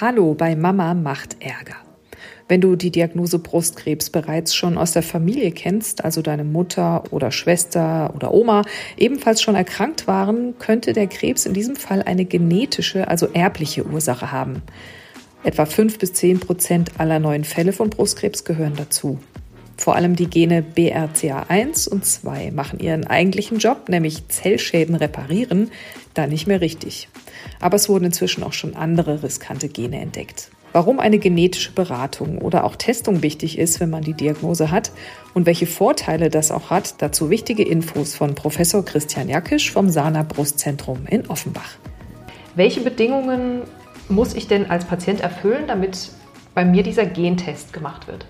Hallo bei Mama macht Ärger. Wenn du die Diagnose Brustkrebs bereits schon aus der Familie kennst, also deine Mutter oder Schwester oder Oma ebenfalls schon erkrankt waren, könnte der Krebs in diesem Fall eine genetische, also erbliche Ursache haben. Etwa fünf bis zehn Prozent aller neuen Fälle von Brustkrebs gehören dazu. Vor allem die Gene BRCA1 und 2 machen ihren eigentlichen Job, nämlich Zellschäden reparieren, da nicht mehr richtig. Aber es wurden inzwischen auch schon andere riskante Gene entdeckt. Warum eine genetische Beratung oder auch Testung wichtig ist, wenn man die Diagnose hat und welche Vorteile das auch hat, dazu wichtige Infos von Professor Christian Jackisch vom Sana Brustzentrum in Offenbach. Welche Bedingungen muss ich denn als Patient erfüllen, damit bei mir dieser Gentest gemacht wird?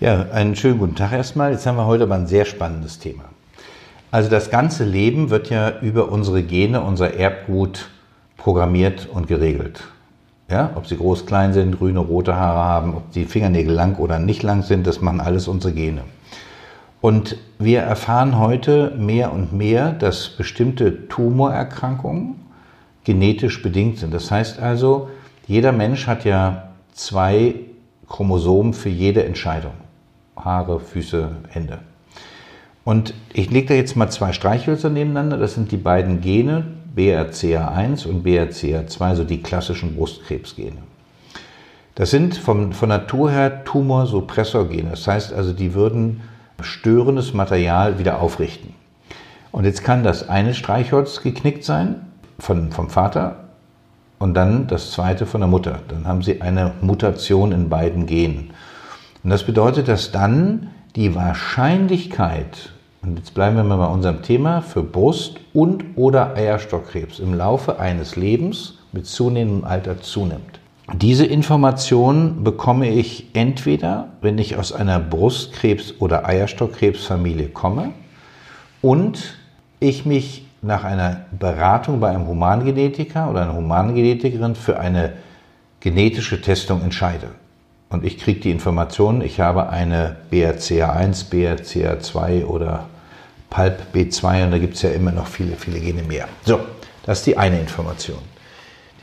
Ja, einen schönen guten Tag erstmal. Jetzt haben wir heute aber ein sehr spannendes Thema. Also das ganze Leben wird ja über unsere Gene, unser Erbgut programmiert und geregelt. Ja, ob sie groß, klein sind, grüne, rote Haare haben, ob die Fingernägel lang oder nicht lang sind, das machen alles unsere Gene. Und wir erfahren heute mehr und mehr, dass bestimmte Tumorerkrankungen genetisch bedingt sind. Das heißt also, jeder Mensch hat ja zwei Chromosomen für jede Entscheidung. Haare, Füße, Hände. Und ich lege da jetzt mal zwei Streichhölzer nebeneinander. Das sind die beiden Gene, BRCA1 und BRCA2, so die klassischen Brustkrebsgene. Das sind vom, von Natur her Tumorsuppressorgene. Das heißt also, die würden störendes Material wieder aufrichten. Und jetzt kann das eine Streichholz geknickt sein von, vom Vater und dann das zweite von der Mutter. Dann haben sie eine Mutation in beiden Genen. Und das bedeutet, dass dann die Wahrscheinlichkeit, und jetzt bleiben wir mal bei unserem Thema, für Brust- und oder Eierstockkrebs im Laufe eines Lebens mit zunehmendem Alter zunimmt. Diese Information bekomme ich entweder, wenn ich aus einer Brustkrebs- oder Eierstockkrebsfamilie komme und ich mich nach einer Beratung bei einem Humangenetiker oder einer Humangenetikerin für eine genetische Testung entscheide und ich kriege die Information, ich habe eine BRCA1, BRCA2 oder PALP B2 und da gibt es ja immer noch viele, viele Gene mehr. So, das ist die eine Information.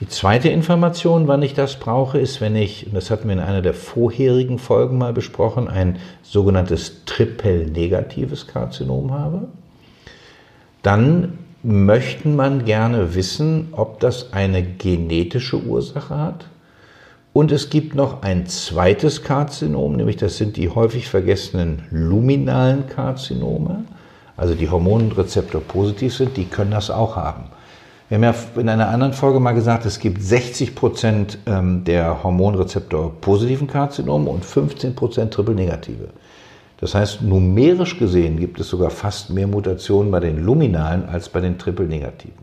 Die zweite Information, wann ich das brauche, ist, wenn ich, und das hatten wir in einer der vorherigen Folgen mal besprochen, ein sogenanntes triple-negatives Karzinom habe. Dann möchten man gerne wissen, ob das eine genetische Ursache hat und es gibt noch ein zweites Karzinom, nämlich das sind die häufig vergessenen luminalen Karzinome, also die Hormonrezeptor positiv sind, die können das auch haben. Wir haben ja in einer anderen Folge mal gesagt, es gibt 60 Prozent ähm, der Hormonrezeptor positiven Karzinome und 15 Prozent triple-negative. Das heißt, numerisch gesehen gibt es sogar fast mehr Mutationen bei den luminalen als bei den triple-negativen.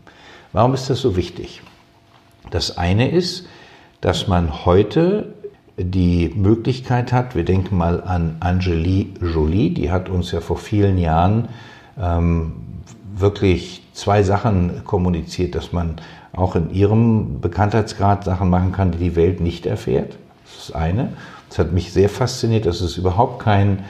Warum ist das so wichtig? Das eine ist, dass man heute die Möglichkeit hat, wir denken mal an Angélie Jolie, die hat uns ja vor vielen Jahren ähm, wirklich zwei Sachen kommuniziert, dass man auch in ihrem Bekanntheitsgrad Sachen machen kann, die die Welt nicht erfährt. Das ist eine. Das hat mich sehr fasziniert, dass es überhaupt kein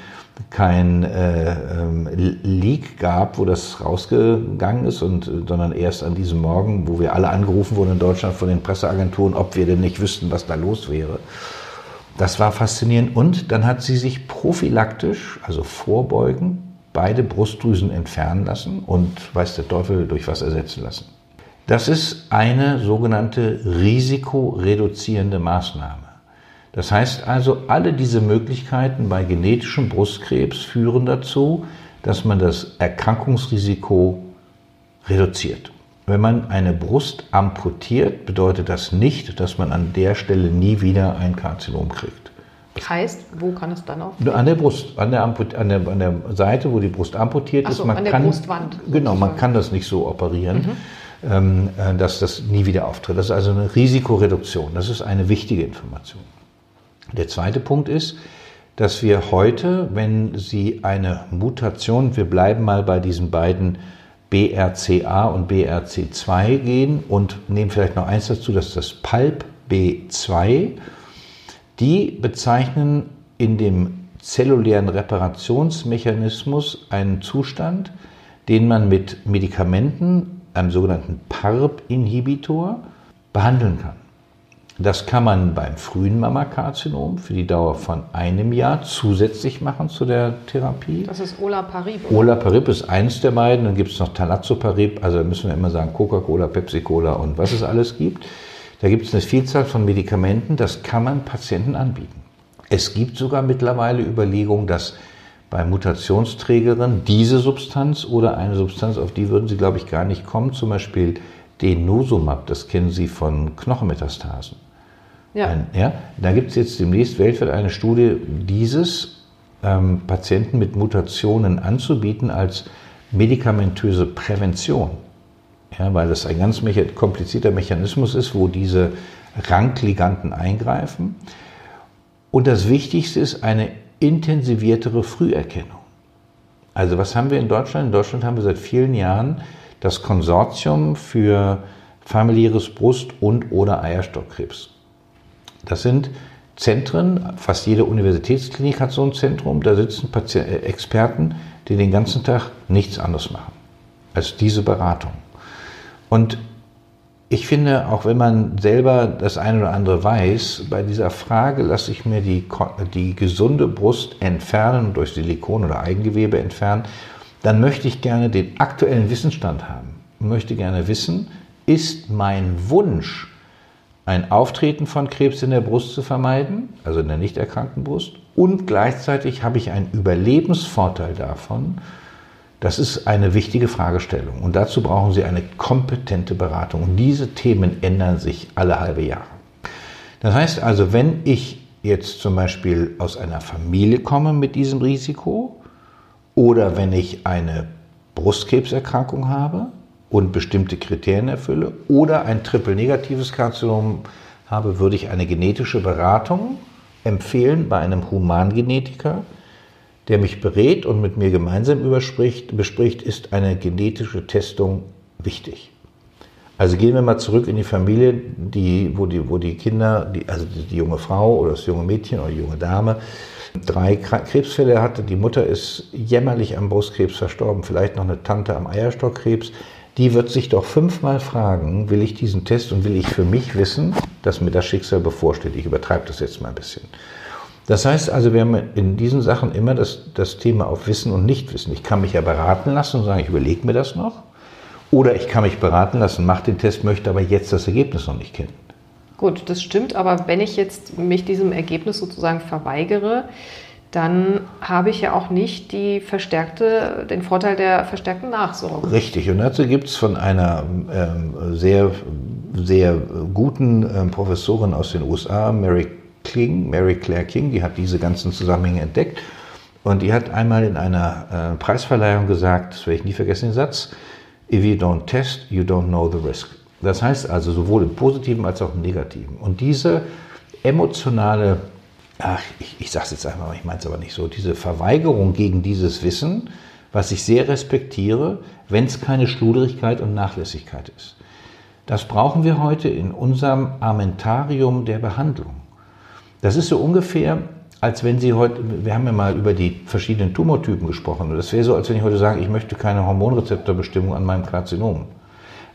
kein äh, ähm, Leak gab, wo das rausgegangen ist, und, sondern erst an diesem Morgen, wo wir alle angerufen wurden in Deutschland von den Presseagenturen, ob wir denn nicht wüssten, was da los wäre. Das war faszinierend. Und dann hat sie sich prophylaktisch, also vorbeugen, beide Brustdrüsen entfernen lassen und, weiß der Teufel, durch was ersetzen lassen. Das ist eine sogenannte risikoreduzierende Maßnahme. Das heißt also, alle diese Möglichkeiten bei genetischem Brustkrebs führen dazu, dass man das Erkrankungsrisiko reduziert. Wenn man eine Brust amputiert, bedeutet das nicht, dass man an der Stelle nie wieder ein Karzinom kriegt. Heißt, wo kann es dann auch? An der Brust, an der, an der, an der Seite, wo die Brust amputiert so, ist. Man an der kann, Brustwand. Genau, man kann das nicht so operieren, mhm. ähm, äh, dass das nie wieder auftritt. Das ist also eine Risikoreduktion. Das ist eine wichtige Information. Der zweite Punkt ist, dass wir heute, wenn Sie eine Mutation, wir bleiben mal bei diesen beiden BRCA und BRC2 gehen und nehmen vielleicht noch eins dazu, dass das PALP B2, die bezeichnen in dem zellulären Reparationsmechanismus einen Zustand, den man mit Medikamenten, einem sogenannten PARP-Inhibitor, behandeln kann. Das kann man beim frühen Mammakarzinom für die Dauer von einem Jahr zusätzlich machen zu der Therapie. Das ist Olaparib. Oder? Olaparib ist eins der beiden. Dann gibt es noch Talazoparib. Also müssen wir immer sagen Coca-Cola, Pepsi-Cola und was es alles gibt. Da gibt es eine Vielzahl von Medikamenten. Das kann man Patienten anbieten. Es gibt sogar mittlerweile Überlegungen, dass bei Mutationsträgerinnen diese Substanz oder eine Substanz, auf die würden Sie, glaube ich, gar nicht kommen, zum Beispiel Denosumab, das kennen Sie von Knochenmetastasen ja. Ein, ja? Da gibt es jetzt demnächst weltweit eine Studie, dieses ähm, Patienten mit Mutationen anzubieten als medikamentöse Prävention. Ja, weil das ein ganz mecha komplizierter Mechanismus ist, wo diese Rankliganten eingreifen. Und das Wichtigste ist eine intensiviertere Früherkennung. Also was haben wir in Deutschland? In Deutschland haben wir seit vielen Jahren das Konsortium für familiäres Brust- und oder Eierstockkrebs. Das sind Zentren, fast jede Universitätsklinik hat so ein Zentrum, da sitzen Patient, äh, Experten, die den ganzen Tag nichts anderes machen als diese Beratung. Und ich finde, auch wenn man selber das eine oder andere weiß, bei dieser Frage lasse ich mir die, die gesunde Brust entfernen, durch Silikon oder Eigengewebe entfernen, dann möchte ich gerne den aktuellen Wissensstand haben. Ich möchte gerne wissen, ist mein Wunsch, ein Auftreten von Krebs in der Brust zu vermeiden, also in der nicht erkrankten Brust, und gleichzeitig habe ich einen Überlebensvorteil davon. Das ist eine wichtige Fragestellung und dazu brauchen Sie eine kompetente Beratung. Und diese Themen ändern sich alle halbe Jahre. Das heißt also, wenn ich jetzt zum Beispiel aus einer Familie komme mit diesem Risiko oder wenn ich eine Brustkrebserkrankung habe, und bestimmte Kriterien erfülle oder ein triple-negatives Karzinom habe, würde ich eine genetische Beratung empfehlen bei einem Humangenetiker, der mich berät und mit mir gemeinsam bespricht, ist eine genetische Testung wichtig. Also gehen wir mal zurück in die Familie, die, wo, die, wo die Kinder, die, also die, die junge Frau oder das junge Mädchen oder die junge Dame, drei Krebsfälle hatte. Die Mutter ist jämmerlich am Brustkrebs verstorben, vielleicht noch eine Tante am Eierstockkrebs die wird sich doch fünfmal fragen, will ich diesen Test und will ich für mich wissen, dass mir das Schicksal bevorsteht. Ich übertreibe das jetzt mal ein bisschen. Das heißt also, wir haben in diesen Sachen immer das, das Thema auf Wissen und Nichtwissen. Ich kann mich ja beraten lassen und sagen, ich überlege mir das noch. Oder ich kann mich beraten lassen, mache den Test, möchte aber jetzt das Ergebnis noch nicht kennen. Gut, das stimmt, aber wenn ich jetzt mich diesem Ergebnis sozusagen verweigere, dann habe ich ja auch nicht die verstärkte, den Vorteil der verstärkten Nachsorge. Richtig, und dazu gibt es von einer ähm, sehr, sehr guten ähm, Professorin aus den USA, Mary King, Mary Claire King, die hat diese ganzen Zusammenhänge entdeckt. Und die hat einmal in einer äh, Preisverleihung gesagt, das werde ich nie vergessen, den Satz, if you don't test, you don't know the risk. Das heißt also sowohl im positiven als auch im negativen. Und diese emotionale ach, ich, ich sage es jetzt einfach, ich meine es aber nicht so, diese Verweigerung gegen dieses Wissen, was ich sehr respektiere, wenn es keine Schludrigkeit und Nachlässigkeit ist. Das brauchen wir heute in unserem Armentarium der Behandlung. Das ist so ungefähr, als wenn Sie heute, wir haben ja mal über die verschiedenen Tumortypen gesprochen, und das wäre so, als wenn ich heute sage, ich möchte keine Hormonrezeptorbestimmung an meinem Karzinom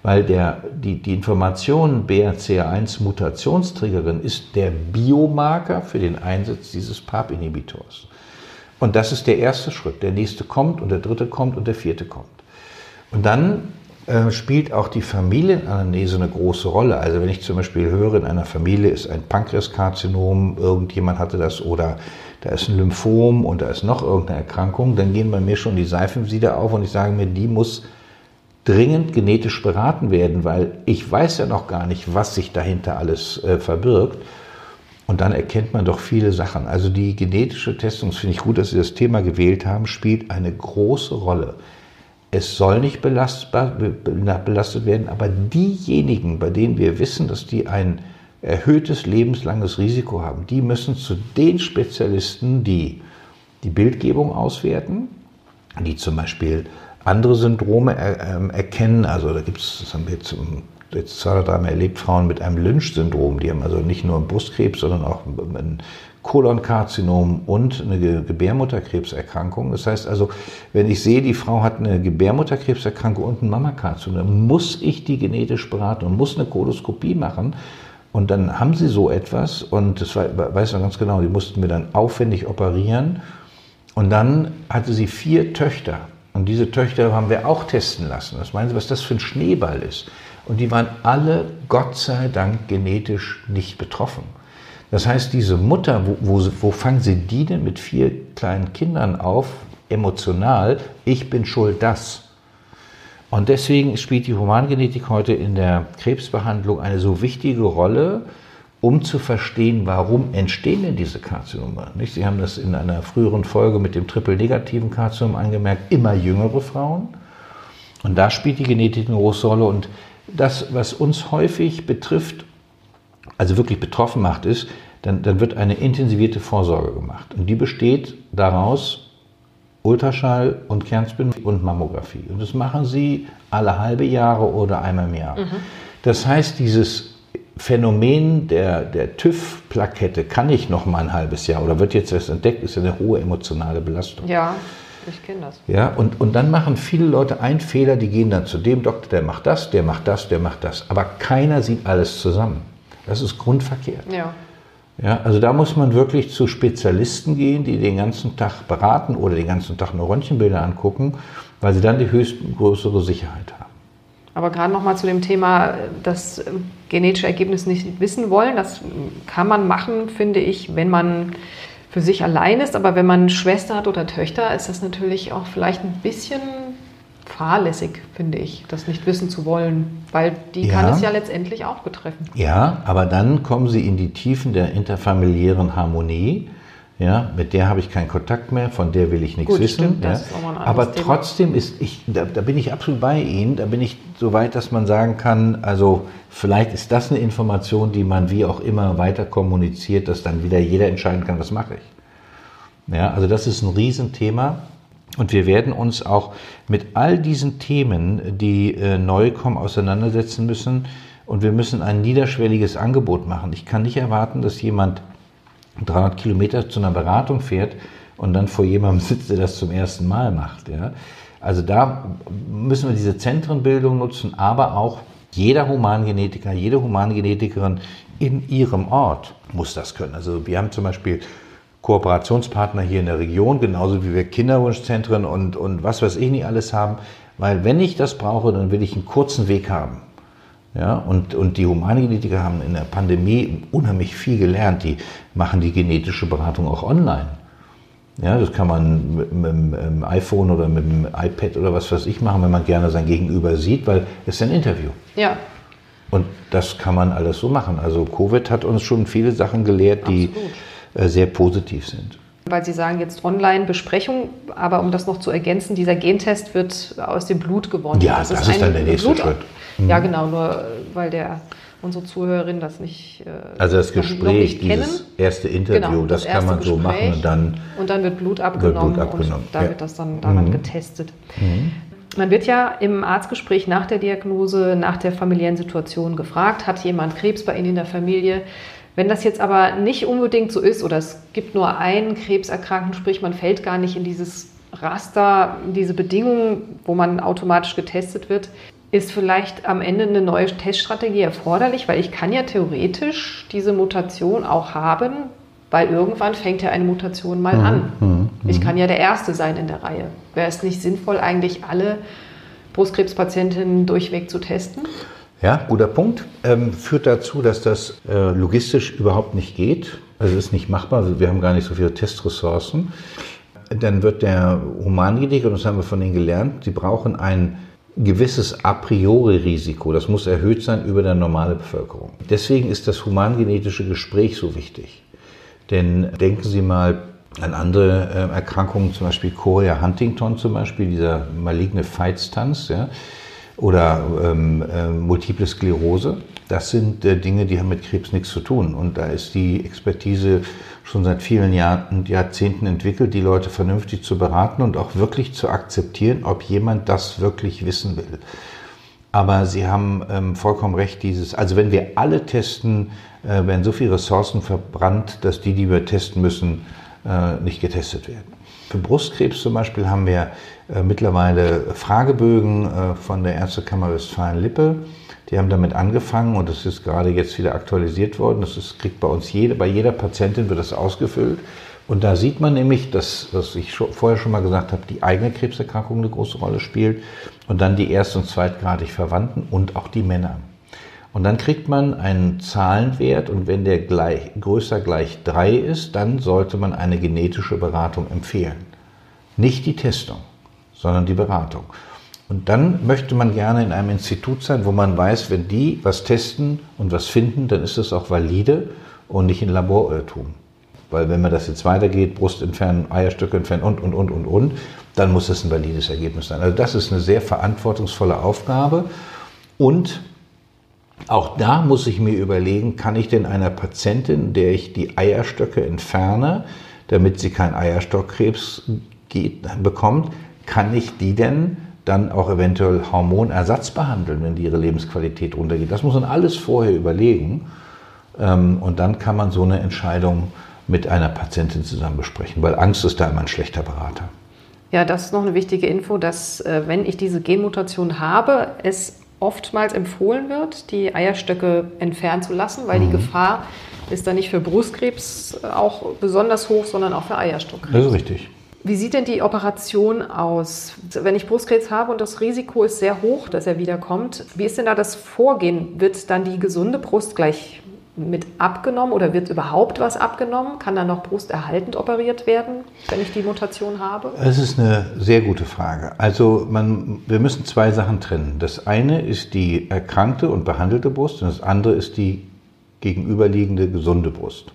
weil der, die, die Information BRCA1 Mutationsträgerin ist der Biomarker für den Einsatz dieses PARP-Inhibitors. Und das ist der erste Schritt. Der nächste kommt und der dritte kommt und der vierte kommt. Und dann äh, spielt auch die Familienanalyse eine große Rolle. Also wenn ich zum Beispiel höre, in einer Familie ist ein Pankreaskarzinom, irgendjemand hatte das oder da ist ein Lymphom und da ist noch irgendeine Erkrankung, dann gehen bei mir schon die Seifensieder auf und ich sage mir, die muss dringend genetisch beraten werden, weil ich weiß ja noch gar nicht, was sich dahinter alles äh, verbirgt. Und dann erkennt man doch viele Sachen. Also die genetische Testung, das finde ich gut, dass Sie das Thema gewählt haben, spielt eine große Rolle. Es soll nicht belastbar, belastet werden, aber diejenigen, bei denen wir wissen, dass die ein erhöhtes lebenslanges Risiko haben, die müssen zu den Spezialisten, die die Bildgebung auswerten, die zum Beispiel andere Syndrome ähm, erkennen. Also da gibt es, das haben wir jetzt, jetzt zwei oder dreimal erlebt, Frauen mit einem Lynch-Syndrom. Die haben also nicht nur einen Brustkrebs, sondern auch ein Kolonkarzinom und eine Gebärmutterkrebserkrankung. Das heißt also, wenn ich sehe, die Frau hat eine Gebärmutterkrebserkrankung und ein Mammakarzinom, dann muss ich die genetisch beraten und muss eine Koloskopie machen, Und dann haben sie so etwas und das war, weiß man ganz genau, die mussten mir dann aufwendig operieren. Und dann hatte sie vier Töchter. Und diese Töchter haben wir auch testen lassen. Was meinen Sie, was das für ein Schneeball ist? Und die waren alle, Gott sei Dank, genetisch nicht betroffen. Das heißt, diese Mutter, wo, wo, wo fangen Sie die denn mit vier kleinen Kindern auf, emotional? Ich bin schuld, das. Und deswegen spielt die Humangenetik heute in der Krebsbehandlung eine so wichtige Rolle, um zu verstehen, warum entstehen denn diese Karzinome. Nicht? Sie haben das in einer früheren Folge mit dem triple-negativen Karzinom angemerkt, immer jüngere Frauen. Und da spielt die Genetik eine große Rolle. Und das, was uns häufig betrifft, also wirklich betroffen macht, ist, dann, dann wird eine intensivierte Vorsorge gemacht. Und die besteht daraus, Ultraschall und Kernspin und Mammographie. Und das machen sie alle halbe Jahre oder einmal im Jahr. Mhm. Das heißt, dieses Phänomen der, der TÜV-Plakette kann nicht noch mal ein halbes Jahr oder wird jetzt erst entdeckt, ist ja eine hohe emotionale Belastung. Ja, ich kenne das. Ja, und, und dann machen viele Leute einen Fehler, die gehen dann zu dem Doktor, der macht das, der macht das, der macht das. Aber keiner sieht alles zusammen. Das ist grundverkehrt. Ja. Ja, also da muss man wirklich zu Spezialisten gehen, die den ganzen Tag beraten oder den ganzen Tag nur Röntgenbilder angucken, weil sie dann die höchste, größere Sicherheit haben. Aber gerade noch mal zu dem Thema, das genetische Ergebnis nicht wissen wollen. Das kann man machen, finde ich, wenn man für sich allein ist. Aber wenn man Schwester hat oder Töchter, ist das natürlich auch vielleicht ein bisschen fahrlässig, finde ich, das nicht wissen zu wollen, weil die ja. kann es ja letztendlich auch betreffen. Ja, aber dann kommen sie in die Tiefen der interfamiliären Harmonie. Ja, mit der habe ich keinen Kontakt mehr, von der will ich nichts Gut, wissen. Stimmt, ja. aber Thema. trotzdem ist ich, da, da, bin ich absolut bei Ihnen, da bin ich so weit, dass man sagen kann, also vielleicht ist das eine Information, die man wie auch immer weiter kommuniziert, dass dann wieder jeder entscheiden kann, was mache ich. Ja, also das ist ein Riesenthema. Und wir werden uns auch mit all diesen Themen, die äh, neu kommen, auseinandersetzen müssen. Und wir müssen ein niederschwelliges Angebot machen. Ich kann nicht erwarten, dass jemand 300 Kilometer zu einer Beratung fährt und dann vor jemandem sitzt, der das zum ersten Mal macht. Ja? Also da müssen wir diese Zentrenbildung nutzen, aber auch jeder Humangenetiker, jede Humangenetikerin in ihrem Ort muss das können. Also wir haben zum Beispiel Kooperationspartner hier in der Region, genauso wie wir Kinderwunschzentren und, und was weiß ich nicht alles haben. Weil wenn ich das brauche, dann will ich einen kurzen Weg haben. Ja, und, und die Humangenetiker haben in der Pandemie unheimlich viel gelernt. Die machen die genetische Beratung auch online. Ja, das kann man mit, mit, dem iPhone oder mit dem iPad oder was weiß ich machen, wenn man gerne sein Gegenüber sieht, weil es ist ein Interview. Ja. Und das kann man alles so machen. Also Covid hat uns schon viele Sachen gelehrt, die Absolut sehr positiv sind. Weil Sie sagen jetzt Online-Besprechung, aber um das noch zu ergänzen, dieser Gentest wird aus dem Blut gewonnen. Ja, das, das ist, ist dann der nächste Blut Schritt. Mhm. Ja, genau, nur weil der unsere Zuhörerin das nicht äh, Also das Gespräch, dieses erste Interview, genau, das, das kann man Gespräch, so machen und dann und dann wird Blut abgenommen, wird Blut abgenommen. und da ja. wird das dann daran mhm. getestet. Mhm. Man wird ja im Arztgespräch nach der Diagnose, nach der familiären Situation gefragt, hat jemand Krebs bei Ihnen in der Familie? Wenn das jetzt aber nicht unbedingt so ist oder es gibt nur einen Krebserkrankten, sprich man fällt gar nicht in dieses Raster, in diese Bedingungen, wo man automatisch getestet wird, ist vielleicht am Ende eine neue Teststrategie erforderlich, weil ich kann ja theoretisch diese Mutation auch haben, weil irgendwann fängt ja eine Mutation mal mhm. an. Mhm. Ich kann ja der Erste sein in der Reihe. Wäre es nicht sinnvoll, eigentlich alle Brustkrebspatientinnen durchweg zu testen? Ja, guter Punkt. Ähm, führt dazu, dass das äh, logistisch überhaupt nicht geht. Also ist nicht machbar. Wir haben gar nicht so viele Testressourcen. Dann wird der Humangenetiker, und das haben wir von Ihnen gelernt, Sie brauchen ein gewisses a priori Risiko. Das muss erhöht sein über der normale Bevölkerung. Deswegen ist das humangenetische Gespräch so wichtig. Denn denken Sie mal an andere äh, Erkrankungen, zum Beispiel Chorea Huntington zum Beispiel, dieser maligne Feitstanz. Ja oder ähm, äh, Multiple Sklerose. Das sind äh, Dinge, die haben mit Krebs nichts zu tun. Und da ist die Expertise schon seit vielen Jahren Jahrzehnten entwickelt, die Leute vernünftig zu beraten und auch wirklich zu akzeptieren, ob jemand das wirklich wissen will. Aber Sie haben ähm, vollkommen recht, dieses, also wenn wir alle testen, äh, werden so viele Ressourcen verbrannt, dass die, die wir testen müssen, äh, nicht getestet werden. Für Brustkrebs zum Beispiel haben wir äh, mittlerweile Fragebögen äh, von der Ärztekammer Westfalen-Lippe. Die haben damit angefangen und das ist gerade jetzt wieder aktualisiert worden. Das ist, kriegt bei uns jede, bei jeder Patientin wird das ausgefüllt. Und da sieht man nämlich, dass, was ich schon, vorher schon mal gesagt habe, die eigene Krebserkrankung eine große Rolle spielt und dann die erst- und zweitgradig Verwandten und auch die Männer. Und dann kriegt man einen Zahlenwert und wenn der gleich, größer gleich drei ist, dann sollte man eine genetische Beratung empfehlen. Nicht die Testung, sondern die Beratung. Und dann möchte man gerne in einem Institut sein, wo man weiß, wenn die was testen und was finden, dann ist das auch valide und nicht ein Laborirrtum. Weil wenn man das jetzt weitergeht, Brust entfernen, Eierstöcke entfernen und, und, und, und, und, dann muss das ein valides Ergebnis sein. Also das ist eine sehr verantwortungsvolle Aufgabe. Und auch da muss ich mir überlegen, kann ich denn einer Patientin, der ich die Eierstöcke entferne, damit sie keinen Eierstockkrebs bekommt, kann ich die denn dann auch eventuell Hormonersatz behandeln, wenn die ihre Lebensqualität runtergeht? Das muss man alles vorher überlegen. Ähm, und dann kann man so eine Entscheidung mit einer Patientin zusammen besprechen, weil Angst ist da immer ein schlechter Berater. Ja, das ist noch eine wichtige Info, dass äh, wenn ich diese Genmutation habe, es oftmals empfohlen wird, die Eierstöcke entfernen zu lassen, weil mhm. die Gefahr ist dann nicht für Brustkrebs auch besonders hoch, sondern auch für Eierstockkrebs. Das ist richtig. Wie sieht denn die Operation aus? Wenn ich Brustkrebs habe und das Risiko ist sehr hoch, dass er wiederkommt, wie ist denn da das Vorgehen? Wird dann die gesunde Brust gleich mit abgenommen oder wird überhaupt was abgenommen? Kann dann noch brusterhaltend operiert werden, wenn ich die Mutation habe? Es ist eine sehr gute Frage. Also man, wir müssen zwei Sachen trennen. Das eine ist die erkrankte und behandelte Brust und das andere ist die gegenüberliegende gesunde Brust.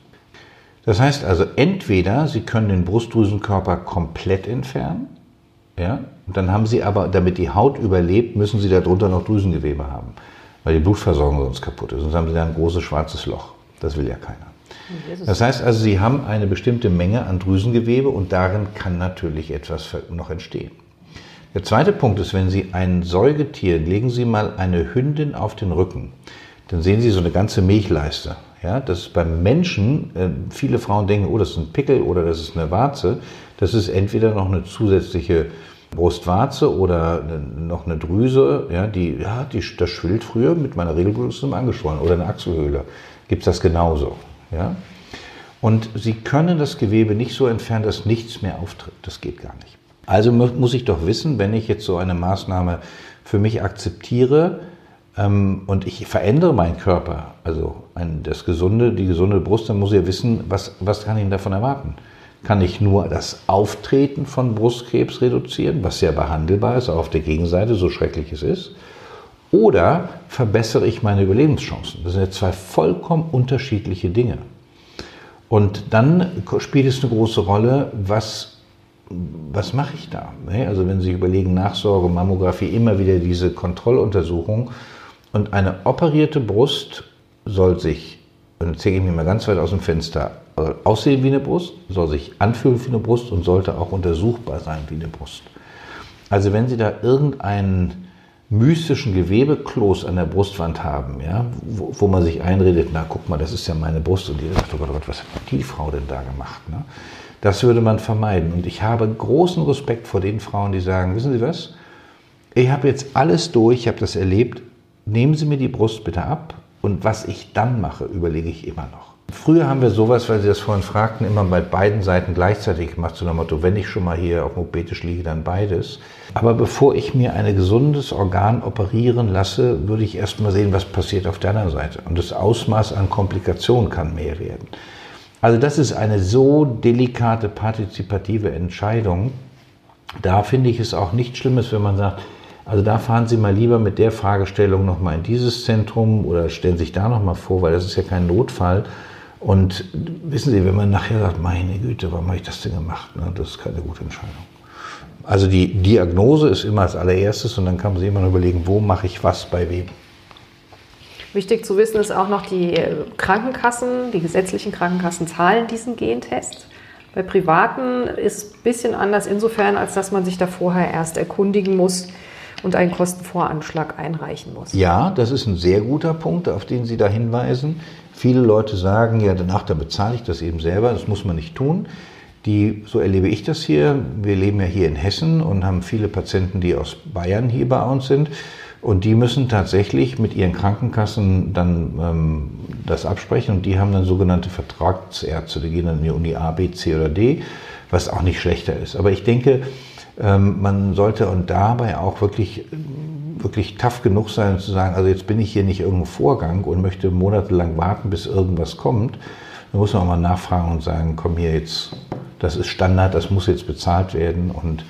Das heißt also, entweder Sie können den Brustdrüsenkörper komplett entfernen, ja, und dann haben Sie aber, damit die Haut überlebt, müssen Sie darunter noch Drüsengewebe haben weil die Blutversorgung sonst kaputt ist. Sonst haben sie da ein großes schwarzes Loch. Das will ja keiner. Das heißt also, sie haben eine bestimmte Menge an Drüsengewebe und darin kann natürlich etwas noch entstehen. Der zweite Punkt ist, wenn Sie ein Säugetier, legen Sie mal eine Hündin auf den Rücken, dann sehen Sie so eine ganze Milchleiste. Ja, das ist beim Menschen, äh, viele Frauen denken, oh, das ist ein Pickel oder das ist eine Warze. Das ist entweder noch eine zusätzliche Brustwarze oder noch eine Drüse, ja, die, ja, die, das schwillt früher mit meiner Regelblutung angeschwollen oder eine Achselhöhle. Gibt es das genauso. Ja? Und Sie können das Gewebe nicht so entfernen, dass nichts mehr auftritt. Das geht gar nicht. Also muss ich doch wissen, wenn ich jetzt so eine Maßnahme für mich akzeptiere ähm, und ich verändere meinen Körper, also ein, das gesunde, die gesunde Brust, dann muss ich ja wissen, was, was kann ich davon erwarten kann ich nur das Auftreten von Brustkrebs reduzieren, was sehr behandelbar ist, auch auf der Gegenseite, so schrecklich es ist. Oder verbessere ich meine Überlebenschancen? Das sind ja zwei vollkommen unterschiedliche Dinge. Und dann spielt es eine große Rolle, was, was mache ich da? Ne? Also wenn Sie überlegen, Nachsorge, Mammographie, immer wieder diese Kontrolluntersuchung. Und eine operierte Brust soll sich, und jetzt zeige ich mir mal ganz weit aus dem Fenster, aussehen wie eine Brust, soll sich anfühlen wie eine Brust und sollte auch untersuchbar sein wie eine Brust. Also wenn Sie da irgendeinen mystischen Gewebekloß an der Brustwand haben, ja, wo, wo, man sich einredet, na guck mal, das ist ja meine Brust und jeder sagt, oh Gott, oh Gott, was hat die Frau denn da gemacht? Ne? Das würde man vermeiden. Und ich habe großen Respekt vor den Frauen, die sagen, wissen Sie was, ich habe jetzt alles durch, ich habe das erlebt, nehmen Sie mir die Brust bitte ab und was ich dann mache, überlege ich immer noch. Früher haben wir sowas, weil Sie das vorhin fragten, immer bei beiden Seiten gleichzeitig gemacht, nach dem Motto, wenn ich schon mal hier auf dem OP-Tisch liege, dann beides. Aber bevor ich mir ein gesundes Organ operieren lasse, würde ich erst mal sehen, was passiert auf der anderen Seite. Und das Ausmaß an Komplikationen kann mehr werden. Also das ist eine so delikate, partizipative Entscheidung. Da finde ich es auch nichts Schlimmes, wenn man sagt, also da fahren Sie mal lieber mit der Fragestellung nochmal in dieses Zentrum oder stellen sich da nochmal vor, weil das ist ja kein Notfall, und wissen Sie, wenn man nachher sagt, meine Güte, warum habe ich das denn gemacht? Ne? Das ist keine gute Entscheidung. Also die Diagnose ist immer als allererstes und dann kann man sich immer noch überlegen, wo mache ich was bei wem. Wichtig zu wissen ist auch noch, die Krankenkassen, die gesetzlichen Krankenkassen zahlen diesen Gentest. Bei Privaten ist es ein bisschen anders insofern, als dass man sich da vorher erst erkundigen muss und einen Kostenvoranschlag einreichen muss. Ja, das ist ein sehr guter Punkt, auf den Sie da hinweisen. Viele Leute sagen, ja, danach, dann bezahle ich das eben selber, das muss man nicht tun. die, so erlebe ich das hier, wir leben ja hier in Hessen und haben viele Patienten, die aus Bayern hier bei uns sind. Und die müssen tatsächlich mit ihren Krankenkassen dann ähm, das absprechen und die haben dann sogenannte Vertragsärzte, die gehen dann in die Uni A, B, C oder D, was auch nicht schlechter ist. Aber ich denke, ähm, man sollte und dabei auch wirklich, wirklich tough genug sein zu sagen, also jetzt bin ich hier nicht irgendein Vorgang und möchte monatelang warten, bis irgendwas kommt. Da muss man auch mal nachfragen und sagen, komm hier jetzt, das ist Standard, das muss jetzt bezahlt werden und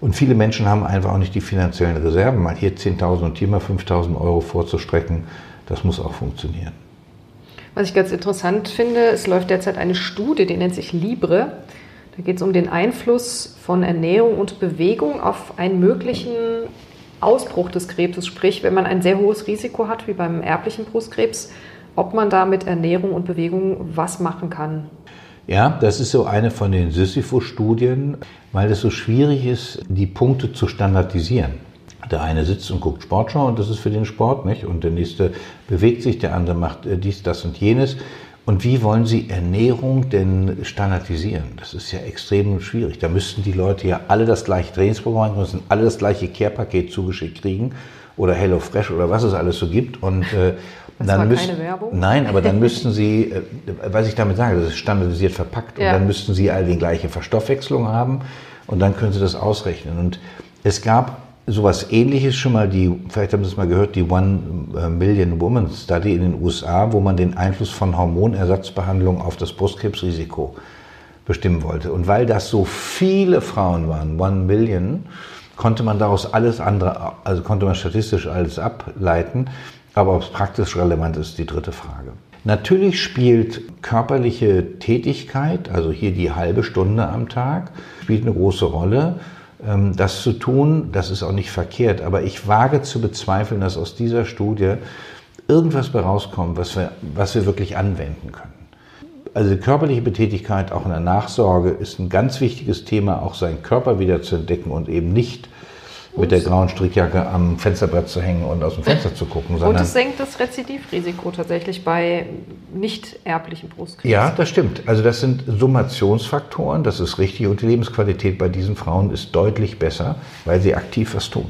und viele Menschen haben einfach auch nicht die finanziellen Reserven, mal hier 10.000 und hier mal 5.000 Euro vorzustrecken. Das muss auch funktionieren. Was ich ganz interessant finde, es läuft derzeit eine Studie, die nennt sich Libre. Da geht es um den Einfluss von Ernährung und Bewegung auf einen möglichen Ausbruch des Krebses. Sprich, wenn man ein sehr hohes Risiko hat, wie beim erblichen Brustkrebs, ob man da mit Ernährung und Bewegung was machen kann. Ja, das ist so eine von den Sisyphus-Studien, weil es so schwierig ist, die Punkte zu standardisieren. Der eine sitzt und guckt Sportschau und das ist für den Sport, nicht? Und der nächste bewegt sich, der andere macht äh, dies, das und jenes. Und wie wollen Sie Ernährung denn standardisieren? Das ist ja extrem schwierig. Da müssten die Leute ja alle das gleiche Trainingsprogramm müssen alle das gleiche Care-Paket zugeschickt kriegen oder Hello Fresh oder was es alles so gibt. Und äh, das dann war müsst, keine Werbung? Nein, aber dann müssten Sie, äh, was ich damit sage, das ist standardisiert verpackt. Ja. Und dann müssten Sie all die gleiche Verstoffwechslung haben und dann können Sie das ausrechnen. Und es gab sowas ähnliches schon mal, die, vielleicht haben Sie es mal gehört, die One äh, Million Woman Study in den USA, wo man den Einfluss von Hormonersatzbehandlung auf das Brustkrebsrisiko bestimmen wollte. Und weil das so viele Frauen waren, One Million, konnte man daraus alles andere, also konnte man statistisch alles ableiten. Aber ob es praktisch relevant ist, die dritte Frage. Natürlich spielt körperliche Tätigkeit, also hier die halbe Stunde am Tag, spielt eine große Rolle. Ähm, das zu tun, das ist auch nicht verkehrt, aber ich wage zu bezweifeln, dass aus dieser Studie irgendwas rauskommt, was wir, was wir wirklich anwenden können. Also körperliche Betätigkeit auch in der Nachsorge ist ein ganz wichtiges Thema, auch seinen Körper wieder zu entdecken und eben nicht mit der grauen Strickjacke am Fensterbrett zu hängen und aus dem Fenster zu gucken. und es senkt das Rezidivrisiko tatsächlich bei nicht erblichen Brustkrebs. Ja, das stimmt. Also das sind Summationsfaktoren, das ist richtig. Und die Lebensqualität bei diesen Frauen ist deutlich besser, weil sie aktiv was tun.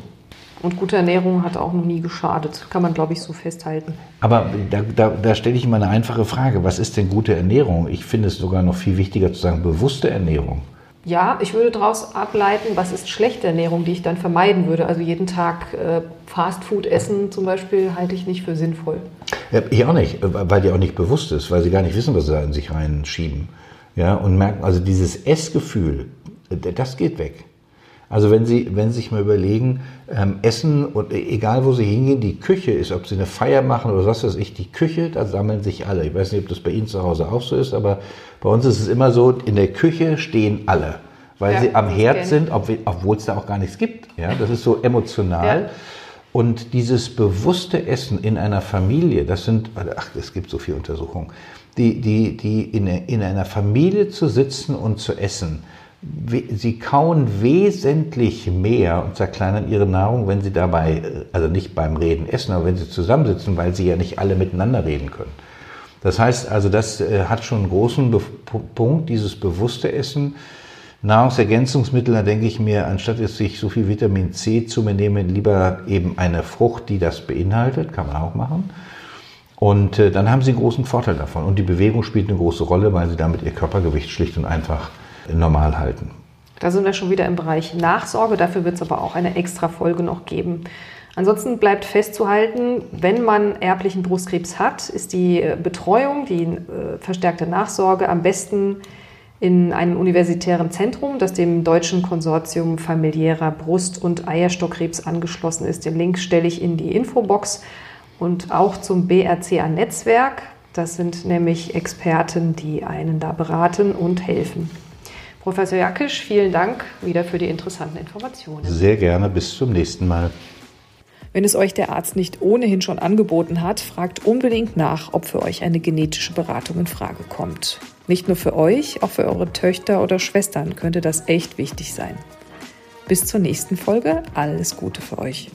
Und gute Ernährung hat auch noch nie geschadet, kann man, glaube ich, so festhalten. Aber da, da, da stelle ich immer eine einfache Frage. Was ist denn gute Ernährung? Ich finde es sogar noch viel wichtiger zu sagen, bewusste Ernährung. Ja, ich würde daraus ableiten, was ist schlechte Ernährung, die ich dann vermeiden würde. Also jeden Tag äh, Fastfood essen zum Beispiel halte ich nicht für sinnvoll. Ja, ich auch nicht, weil die auch nicht bewusst ist, weil sie gar nicht wissen, was sie da in sich reinschieben. Ja, und merken, also dieses Essgefühl, das geht weg. Also wenn Sie, wenn Sie sich mal überlegen, ähm, Essen und egal wo Sie hingehen, die Küche ist, ob Sie eine Feier machen oder was weiß ich, die Küche, da sammeln sich alle. Ich weiß nicht, ob das bei Ihnen zu Hause auch so ist, aber bei uns ist es immer so, in der Küche stehen alle, weil ja, sie am Herd sind, obwohl es da auch gar nichts gibt. Ja, das ist so emotional. Ja. Und dieses bewusste Essen in einer Familie, das sind, ach, es gibt so viele Untersuchungen, die, die, die in, in einer Familie zu sitzen und zu essen, Sie kauen wesentlich mehr und zerkleinern ihre Nahrung, wenn sie dabei, also nicht beim Reden essen, aber wenn sie zusammensitzen, weil sie ja nicht alle miteinander reden können. Das heißt also, das äh, hat schon einen großen Be Punkt, dieses bewusste Essen. Nahrungsergänzungsmittel, da denke ich mir, anstatt jetzt sich so viel Vitamin C zu mir nehmen, lieber eben eine Frucht, die das beinhaltet, kann man auch machen. Und äh, dann haben sie einen großen Vorteil davon. Und die Bewegung spielt eine große Rolle, weil sie damit ihr Körpergewicht schlicht und einfach normal halten. Da sind wir schon wieder im Bereich Nachsorge. Dafür wird es aber auch eine extra Folge noch geben. Ansonsten bleibt festzuhalten, wenn man erblichen Brustkrebs hat, ist die äh, Betreuung, die äh, verstärkte Nachsorge am besten in einem universitären Zentrum, das dem Deutschen Konsortium familiärer Brust- und Eierstockkrebs angeschlossen ist. Den Link stelle ich in die Infobox und auch zum BRCA-Netzwerk. Das sind nämlich Experten, die einen da beraten und helfen. Professor Jakisch, vielen Dank wieder für die interessanten Informationen. Sehr gerne, bis zum nächsten Mal. Wenn es euch der Arzt nicht ohnehin schon angeboten hat, fragt unbedingt nach, ob für euch eine genetische Beratung in Frage kommt. Nicht nur für euch, auch für eure Töchter oder Schwestern könnte das echt wichtig sein. Bis zur nächsten Folge, alles Gute für euch.